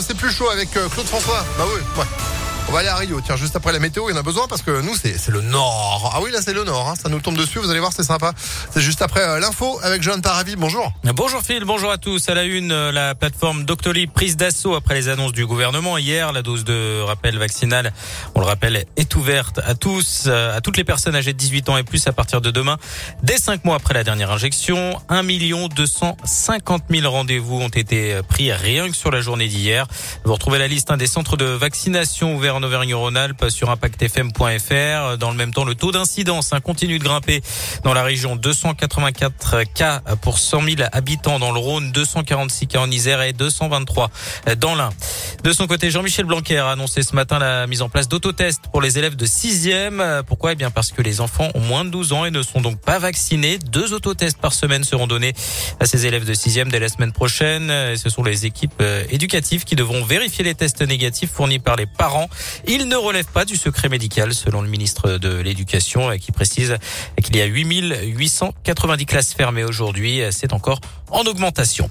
C'est plus chaud avec euh, Claude François. Bah oui, ouais. On va aller à Rio. Tiens, juste après la météo, il y en a besoin parce que nous, c'est le nord. Ah oui, là, c'est le nord. hein. Ça nous tombe dessus. Vous allez voir, c'est sympa. C'est juste après euh, l'info avec Johan Paravi. Bonjour. Bonjour Phil, bonjour à tous. À la une, euh, la plateforme Doctolib prise d'assaut après les annonces du gouvernement hier. La dose de rappel vaccinal, on le rappelle, est ouverte à tous, euh, à toutes les personnes âgées de 18 ans et plus à partir de demain. Dès 5 mois après la dernière injection, 1 250 000 rendez-vous ont été pris rien que sur la journée d'hier. Vous retrouvez la liste hein, des centres de vaccination ouverts en Auvergne-Rhône-Alpes sur impactfm.fr. Dans le même temps, le taux d'incidence hein, continue de grimper dans la région. 284 cas pour 100 000 habitants dans le Rhône, 246 cas en Isère et 223 dans l'Ain. De son côté, Jean-Michel Blanquer a annoncé ce matin la mise en place d'autotests pour les élèves de 6e. Pourquoi? Eh bien parce que les enfants ont moins de 12 ans et ne sont donc pas vaccinés. Deux autotests par semaine seront donnés à ces élèves de 6e dès la semaine prochaine. Et ce sont les équipes euh, éducatives qui devront vérifier les tests négatifs fournis par les parents. Ils ne relèvent pas du secret médical selon le ministre de l'Éducation euh, qui précise qu'il y a 8890 classes fermées aujourd'hui. C'est encore en augmentation.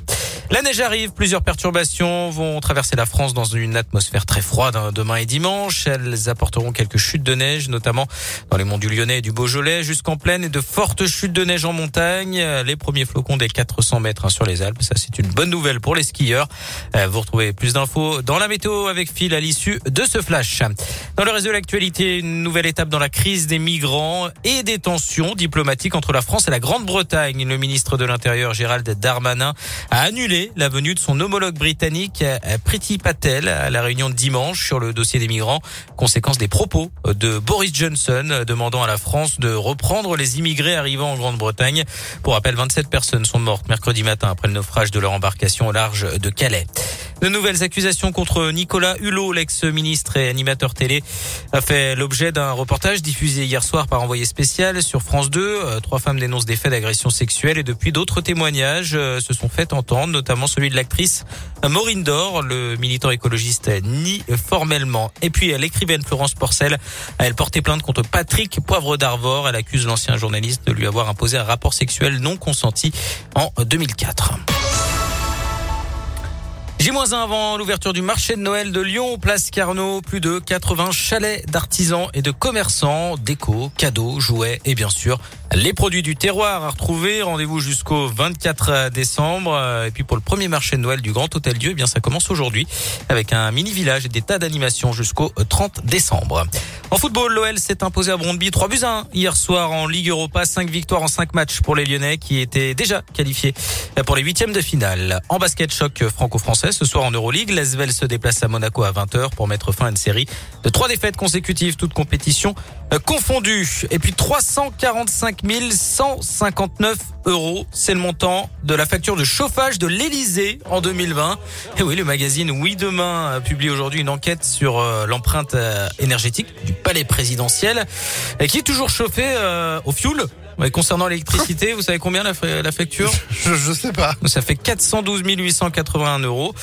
La neige arrive, plusieurs perturbations vont traverser la France dans une atmosphère très froide hein, demain et dimanche. Elles apporteront quelques chutes de neige, notamment dans les monts du Lyonnais et du Beaujolais, jusqu'en plaine et de fortes chutes de neige en montagne. Les premiers flocons des 400 mètres hein, sur les Alpes, ça c'est une bonne nouvelle pour les skieurs. Euh, Vous retrouvez plus d'infos dans la météo avec Phil à l'issue de ce flash. Dans le reste de l'actualité, une nouvelle étape dans la crise des migrants et des tensions diplomatiques entre la France et la Grande-Bretagne. Le ministre de l'Intérieur Gérald Darmanin a annulé la venue de son homologue britannique Priti Patel à la réunion de dimanche sur le dossier des migrants, conséquence des propos de Boris Johnson demandant à la France de reprendre les immigrés arrivant en Grande-Bretagne. Pour rappel, 27 personnes sont mortes mercredi matin après le naufrage de leur embarcation au large de Calais. De nouvelles accusations contre Nicolas Hulot, l'ex-ministre et animateur télé, a fait l'objet d'un reportage diffusé hier soir par envoyé spécial sur France 2. Euh, Trois femmes dénoncent des faits d'agression sexuelle et depuis d'autres témoignages euh, se sont fait entendre, notamment celui de l'actrice Maureen Dor. Le militant écologiste nie formellement. Et puis l'écrivaine Florence Porcel, elle portait plainte contre Patrick Poivre d'Arvor. Elle accuse l'ancien journaliste de lui avoir imposé un rapport sexuel non consenti en 2004. J-1 avant l'ouverture du marché de Noël de Lyon, place Carnot, plus de 80 chalets d'artisans et de commerçants, déco, cadeaux, jouets et bien sûr les produits du terroir à retrouver. Rendez-vous jusqu'au 24 décembre. Et puis pour le premier marché de Noël du Grand Hôtel Dieu, eh bien ça commence aujourd'hui avec un mini village et des tas d'animations jusqu'au 30 décembre. En football, l'OL s'est imposé à Brondby 3 buts à 1 hier soir en Ligue Europa, 5 victoires en 5 matchs pour les Lyonnais qui étaient déjà qualifiés pour les huitièmes de finale. En basket choc franco-français, ce soir en Euroleague, l'Asvel se déplace à Monaco à 20h pour mettre fin à une série de trois défaites consécutives, toutes compétitions confondues. Et puis 345 159 euros, c'est le montant de la facture de chauffage de l'Elysée en 2020. Et oui, le magazine Oui Demain publie aujourd'hui une enquête sur euh, l'empreinte euh, énergétique du palais présidentiel, et qui est toujours chauffé euh, au fioul. Ouais, concernant l'électricité, vous savez combien la facture? Je, je sais pas. Ça fait 412 881 euros.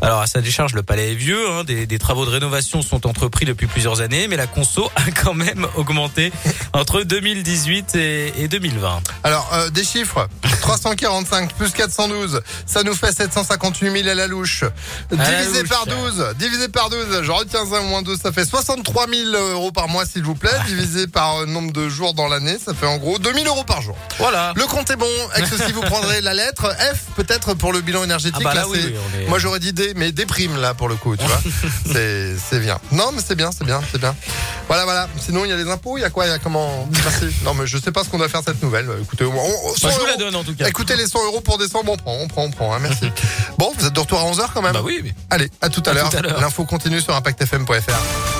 Alors à sa décharge, le palais est vieux. hein, des, des travaux de rénovation sont entrepris depuis plusieurs années, mais la conso a quand même augmenté entre 2018 et, et 2020. Alors, euh, des chiffres chiffres. 345 plus 412, ça nous fait 758 000 à la louche. Divisé par 12, divisé par 12, je retiens un moins 2, ça fait 63 000 euros par mois, s'il vous plaît. Divisé par euh, nombre de jours dans l'année, ça fait en gros 2000 euros par jour. Voilà. Le compte est bon. Avec ceci, vous prendrez la lettre F, peut-être pour le bilan énergétique. Ah bah là, Là, oui, est- Moi, j'aurais dit D, mais déprime là pour le coup, tu vois. c'est bien. Non, mais c'est bien, c'est bien, c'est bien. Voilà, voilà. Sinon, il y a les impôts, il y a quoi Il y a comment Merci. Non, mais je sais pas ce qu'on doit faire cette nouvelle. Écoutez, on, on- 100 Bah, je vous la donne en tout cas. Écoutez, les 100 euros pour décembre, on prend, on prend, on prend. hein, merci. bon, vous êtes de retour à 11h quand même Bah oui, oui. Allez, à tout à l'heure. L'info continue sur impactfm.fr.